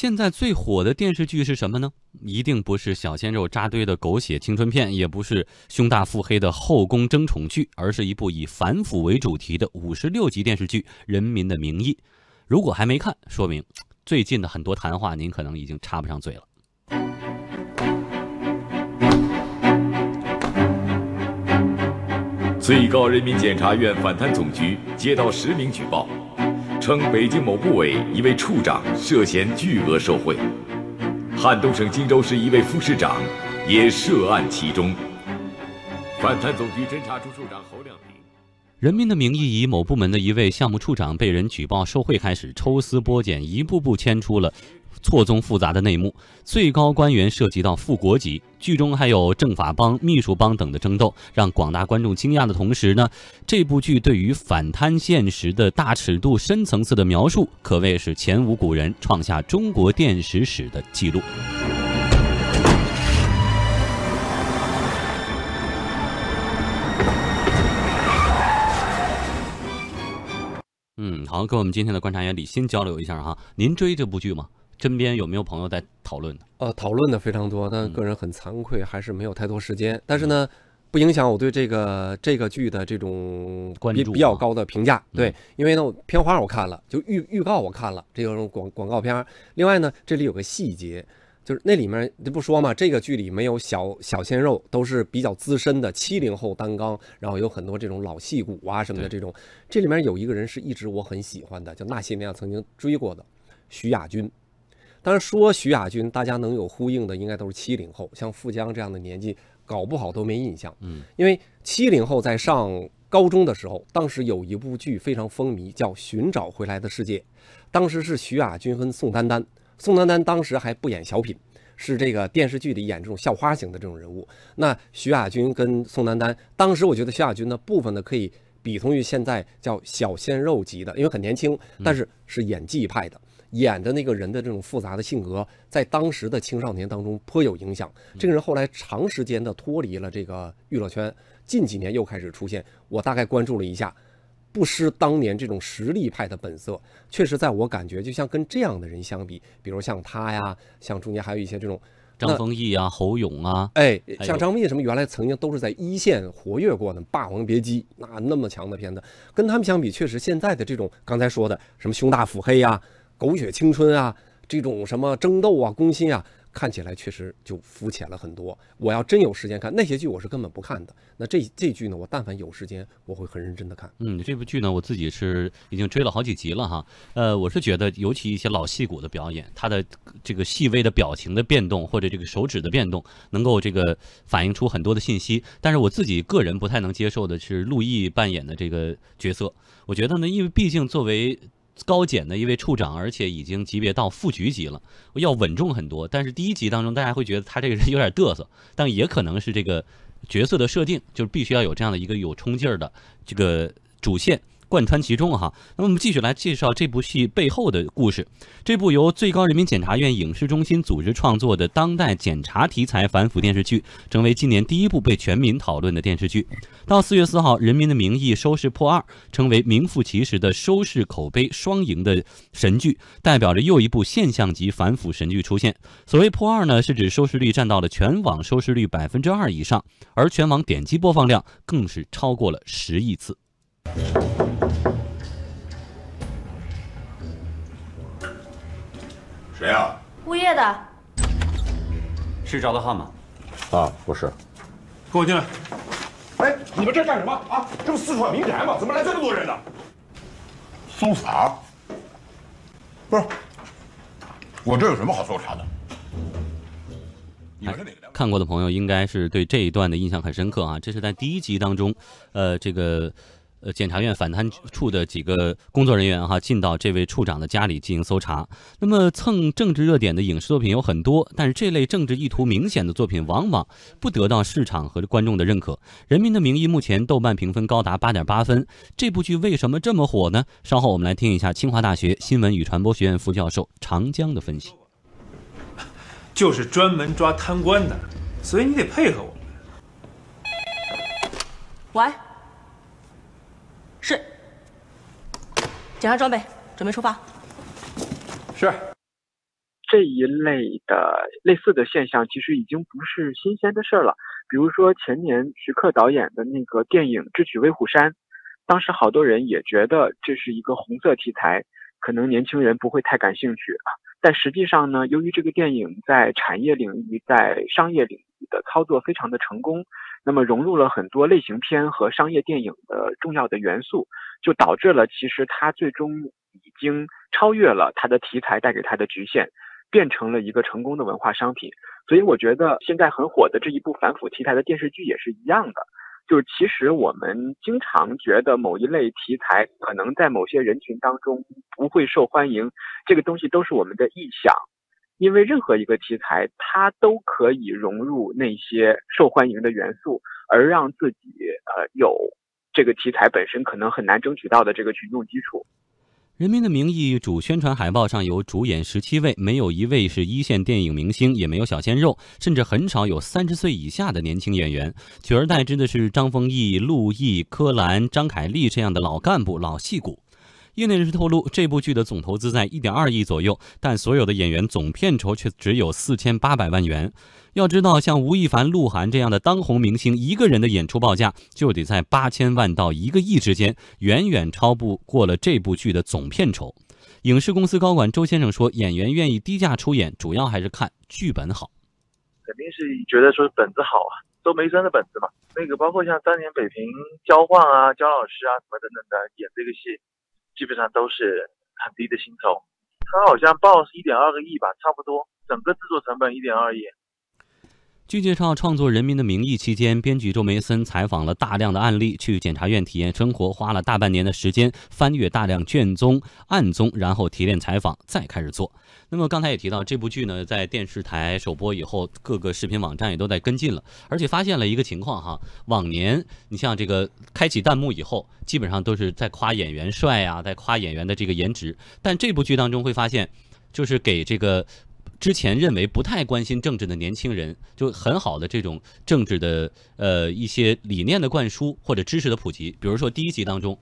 现在最火的电视剧是什么呢？一定不是小鲜肉扎堆的狗血青春片，也不是胸大腹黑的后宫争宠剧，而是一部以反腐为主题的五十六集电视剧《人民的名义》。如果还没看，说明最近的很多谈话您可能已经插不上嘴了。最高人民检察院反贪总局接到实名举报，称北京某部委一位处长涉嫌巨额受贿，汉东省荆州市一位副市长也涉案其中。反贪总局侦查处处长侯亮平，《人民的名义》以某部门的一位项目处长被人举报受贿开始，抽丝剥茧，一步步牵出了。错综复杂的内幕，最高官员涉及到副国级，剧中还有政法帮、秘书帮等的争斗，让广大观众惊讶的同时呢，这部剧对于反贪现实的大尺度、深层次的描述，可谓是前无古人，创下中国电视史的记录。嗯，好，跟我们今天的观察员李欣交流一下哈，您追这部剧吗？身边有没有朋友在讨论的？呃，讨论的非常多，但个人很惭愧，还是没有太多时间。但是呢，不影响我对这个这个剧的这种比比较高的评价。对，因为呢，片花我看了，就预预告我看了这种广广告片。另外呢，这里有个细节，就是那里面就不说嘛，这个剧里没有小小鲜肉，都是比较资深的七零后担纲，然后有很多这种老戏骨啊什么的这种。这里面有一个人是一直我很喜欢的，叫那些年曾经追过的徐亚军。当然说徐亚军，大家能有呼应的，应该都是七零后，像富江这样的年纪，搞不好都没印象。嗯，因为七零后在上高中的时候，当时有一部剧非常风靡，叫《寻找回来的世界》，当时是徐亚军跟宋丹丹，宋丹丹当时还不演小品，是这个电视剧里演这种校花型的这种人物。那徐亚军跟宋丹丹，当时我觉得徐亚军呢，部分呢可以比同于现在叫小鲜肉级的，因为很年轻，但是是演技派的。演的那个人的这种复杂的性格，在当时的青少年当中颇有影响。这个人后来长时间的脱离了这个娱乐圈，近几年又开始出现。我大概关注了一下，不失当年这种实力派的本色。确实，在我感觉，就像跟这样的人相比，比如像他呀，像中间还有一些这种张丰毅啊、侯勇啊，哎，像张丰毅什么，原来曾经都是在一线活跃过的《霸王别姬》那那么强的片子，跟他们相比，确实现在的这种刚才说的什么胸大腹黑呀。狗血青春啊，这种什么争斗啊、攻心啊，看起来确实就肤浅了很多。我要真有时间看那些剧，我是根本不看的。那这这剧呢，我但凡有时间，我会很认真的看。嗯，这部剧呢，我自己是已经追了好几集了哈。呃，我是觉得，尤其一些老戏骨的表演，他的这个细微的表情的变动，或者这个手指的变动，能够这个反映出很多的信息。但是我自己个人不太能接受的是陆毅扮演的这个角色。我觉得呢，因为毕竟作为高检的一位处长，而且已经级别到副局级了，要稳重很多。但是第一集当中，大家会觉得他这个人有点嘚瑟，但也可能是这个角色的设定，就是必须要有这样的一个有冲劲儿的这个主线。贯穿其中哈，那么我们继续来介绍这部戏背后的故事。这部由最高人民检察院影视中心组织创作的当代检察题材反腐电视剧，成为今年第一部被全民讨论的电视剧。到四月四号，《人民的名义》收视破二，成为名副其实的收视口碑双赢的神剧，代表着又一部现象级反腐神剧出现。所谓破二呢，是指收视率占到了全网收视率百分之二以上，而全网点击播放量更是超过了十亿次。业的。是赵德汉吗？啊，不是。跟我进来。哎，你们这干什么啊？这不四川民宅吗？怎么来这么多人呢？搜查？不是，我这有什么好搜查的？你们是哪个？看过的朋友应该是对这一段的印象很深刻啊！这是在第一集当中，呃，这个。呃，检察院反贪处的几个工作人员哈，进到这位处长的家里进行搜查。那么蹭政治热点的影视作品有很多，但是这类政治意图明显的作品往往不得到市场和观众的认可。《人民的名义》目前豆瓣评分高达八点八分，这部剧为什么这么火呢？稍后我们来听一下清华大学新闻与传播学院副教授长江的分析。就是专门抓贪官的，所以你得配合我们。喂。是，检查装备，准备出发。是。这一类的类似的现象其实已经不是新鲜的事儿了。比如说前年徐克导演的那个电影《智取威虎山》，当时好多人也觉得这是一个红色题材，可能年轻人不会太感兴趣啊。但实际上呢，由于这个电影在产业领域、在商业领域的操作非常的成功，那么融入了很多类型片和商业电影的重要的元素，就导致了其实它最终已经超越了它的题材带给它的局限，变成了一个成功的文化商品。所以我觉得现在很火的这一部反腐题材的电视剧也是一样的。就是其实我们经常觉得某一类题材可能在某些人群当中不会受欢迎，这个东西都是我们的臆想，因为任何一个题材它都可以融入那些受欢迎的元素，而让自己呃有这个题材本身可能很难争取到的这个群众基础。《人民的名义》主宣传海报上有主演十七位，没有一位是一线电影明星，也没有小鲜肉，甚至很少有三十岁以下的年轻演员，取而代之的是张丰毅、陆毅、柯蓝、张凯丽这样的老干部、老戏骨。业内人士透露，这部剧的总投资在一点二亿左右，但所有的演员总片酬却只有四千八百万元。要知道，像吴亦凡、鹿晗这样的当红明星，一个人的演出报价就得在八千万到一个亿之间，远远超不过了这部剧的总片酬。影视公司高管周先生说：“演员愿意低价出演，主要还是看剧本好。肯定是觉得说本子好啊，周梅生的本子嘛。那个包括像当年北平交换啊、焦老师啊什么等等的演这个戏，基本上都是很低的薪酬。他好像报是一点二个亿吧，差不多，整个制作成本一点二亿。”据介绍，创作《人民的名义》期间，编剧周梅森采访了大量的案例，去检察院体验生活，花了大半年的时间翻阅大量卷宗、案宗，然后提炼采访，再开始做。那么刚才也提到，这部剧呢，在电视台首播以后，各个视频网站也都在跟进了，而且发现了一个情况哈，往年你像这个开启弹幕以后，基本上都是在夸演员帅呀，在夸演员的这个颜值，但这部剧当中会发现，就是给这个。之前认为不太关心政治的年轻人，就很好的这种政治的呃一些理念的灌输或者知识的普及。比如说第一集当中，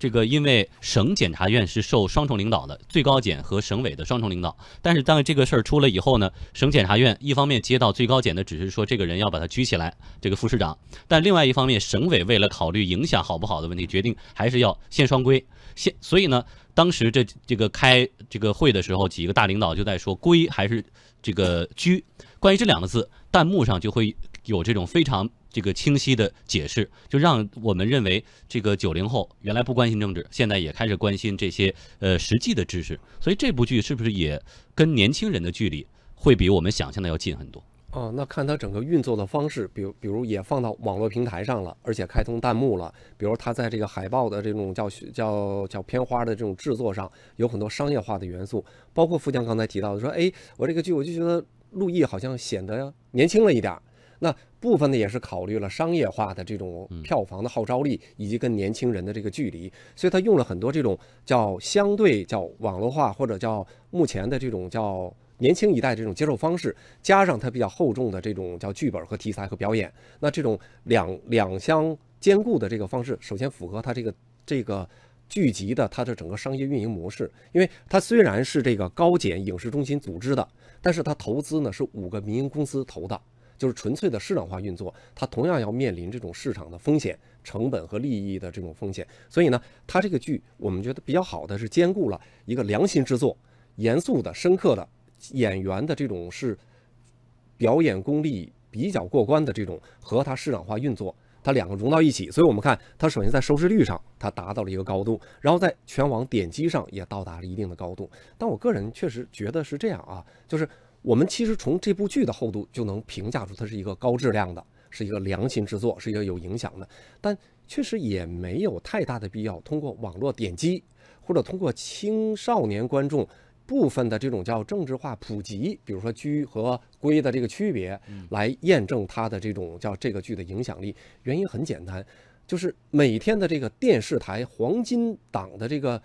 这个因为省检察院是受双重领导的，最高检和省委的双重领导。但是当这个事儿出了以后呢，省检察院一方面接到最高检的指示，说这个人要把他拘起来，这个副市长；但另外一方面，省委为了考虑影响好不好的问题，决定还是要先双规。先所以呢。当时这这个开这个会的时候，几个大领导就在说“规”还是这个“拘”。关于这两个字，弹幕上就会有这种非常这个清晰的解释，就让我们认为这个九零后原来不关心政治，现在也开始关心这些呃实际的知识。所以这部剧是不是也跟年轻人的距离会比我们想象的要近很多？哦，那看它整个运作的方式，比如比如也放到网络平台上了，而且开通弹幕了。比如它在这个海报的这种叫叫叫片花的这种制作上，有很多商业化的元素。包括富江刚才提到的，说，哎，我这个剧我就觉得陆毅好像显得年轻了一点。那部分呢也是考虑了商业化的这种票房的号召力，以及跟年轻人的这个距离，所以他用了很多这种叫相对叫网络化或者叫目前的这种叫。年轻一代这种接受方式，加上它比较厚重的这种叫剧本和题材和表演，那这种两两相兼顾的这个方式，首先符合它这个这个剧集的它的整个商业运营模式。因为它虽然是这个高检影视中心组织的，但是它投资呢是五个民营公司投的，就是纯粹的市场化运作，它同样要面临这种市场的风险、成本和利益的这种风险。所以呢，它这个剧我们觉得比较好的是兼顾了一个良心之作、严肃的、深刻的。演员的这种是表演功力比较过关的这种，和它市场化运作，它两个融到一起，所以我们看它首先在收视率上它达到了一个高度，然后在全网点击上也到达了一定的高度。但我个人确实觉得是这样啊，就是我们其实从这部剧的厚度就能评价出它是一个高质量的，是一个良心之作，是一个有影响的。但确实也没有太大的必要通过网络点击或者通过青少年观众。部分的这种叫政治化普及，比如说居和归的这个区别，来验证它的这种叫这个剧的影响力。原因很简单，就是每天的这个电视台黄金档的这个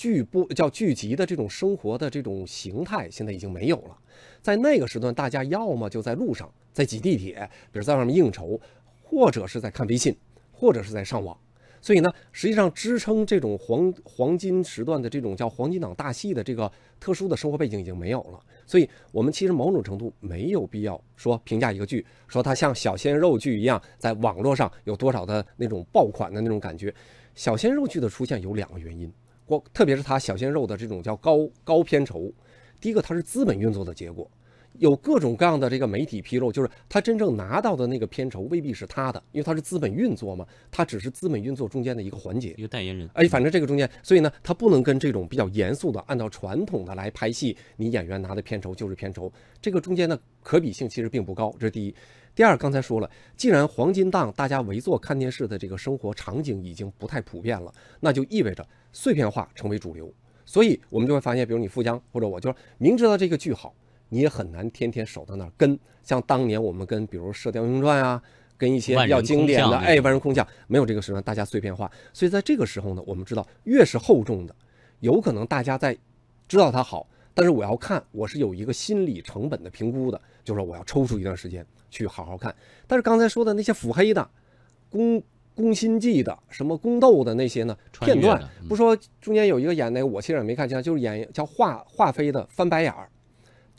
剧播叫剧集的这种生活的这种形态，现在已经没有了。在那个时段，大家要么就在路上，在挤地铁，比如在外面应酬，或者是在看微信，或者是在上网。所以呢，实际上支撑这种黄黄金时段的这种叫黄金档大戏的这个特殊的生活背景已经没有了。所以我们其实某种程度没有必要说评价一个剧，说它像小鲜肉剧一样，在网络上有多少的那种爆款的那种感觉。小鲜肉剧的出现有两个原因，我特别是他小鲜肉的这种叫高高片酬，第一个它是资本运作的结果。有各种各样的这个媒体披露，就是他真正拿到的那个片酬未必是他的，因为他是资本运作嘛，他只是资本运作中间的一个环节，一个代言人。哎，反正这个中间，所以呢，他不能跟这种比较严肃的按照传统的来拍戏，你演员拿的片酬就是片酬，这个中间的可比性其实并不高。这是第一。第二，刚才说了，既然黄金档大家围坐看电视的这个生活场景已经不太普遍了，那就意味着碎片化成为主流，所以我们就会发现，比如你富江或者我，就明知道这个剧好。你也很难天天守在那儿跟，像当年我们跟比如《射雕英雄传》啊，跟一些比较经典的哎万人空巷，没有这个时段，大家碎片化。所以在这个时候呢，我们知道越是厚重的，有可能大家在知道它好，但是我要看，我是有一个心理成本的评估的，就是说我要抽出一段时间去好好看。但是刚才说的那些腹黑的、宫宫心计的、什么宫斗的那些呢片段，不说中间有一个演那个，我其实也没看清，就是演叫华华妃的翻白眼儿。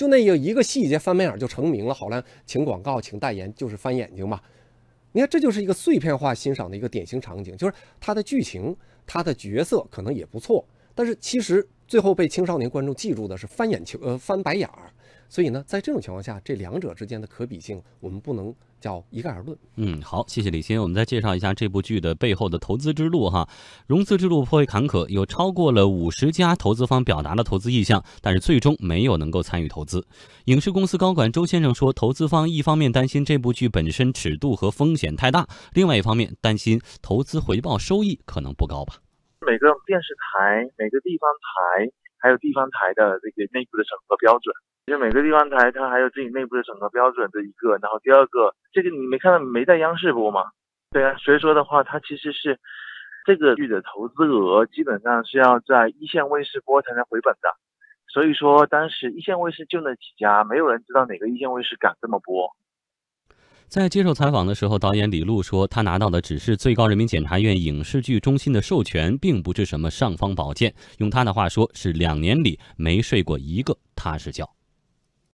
就那有一个细节翻白眼就成名了，好了，请广告，请代言，就是翻眼睛嘛。你看，这就是一个碎片化欣赏的一个典型场景，就是它的剧情、它的角色可能也不错，但是其实最后被青少年观众记住的是翻眼球，呃，翻白眼儿。所以呢，在这种情况下，这两者之间的可比性，我们不能叫一概而论。嗯，好，谢谢李欣。我们再介绍一下这部剧的背后的投资之路哈。融资之路颇为坎坷，有超过了五十家投资方表达了投资意向，但是最终没有能够参与投资。影视公司高管周先生说，投资方一方面担心这部剧本身尺度和风险太大，另外一方面担心投资回报收益可能不高吧。每个电视台、每个地方台，还有地方台的这个内部的审核标准。就每个地方台，它还有自己内部的审核标准的一个。然后第二个，这个你没看到没在央视播吗？对啊，所以说的话，它其实是这个剧的投资额基本上是要在一线卫视播才能回本的。所以说当时一线卫视就那几家，没有人知道哪个一线卫视敢这么播。在接受采访的时候，导演李路说，他拿到的只是最高人民检察院影视剧中心的授权，并不是什么尚方宝剑。用他的话说，是两年里没睡过一个踏实觉。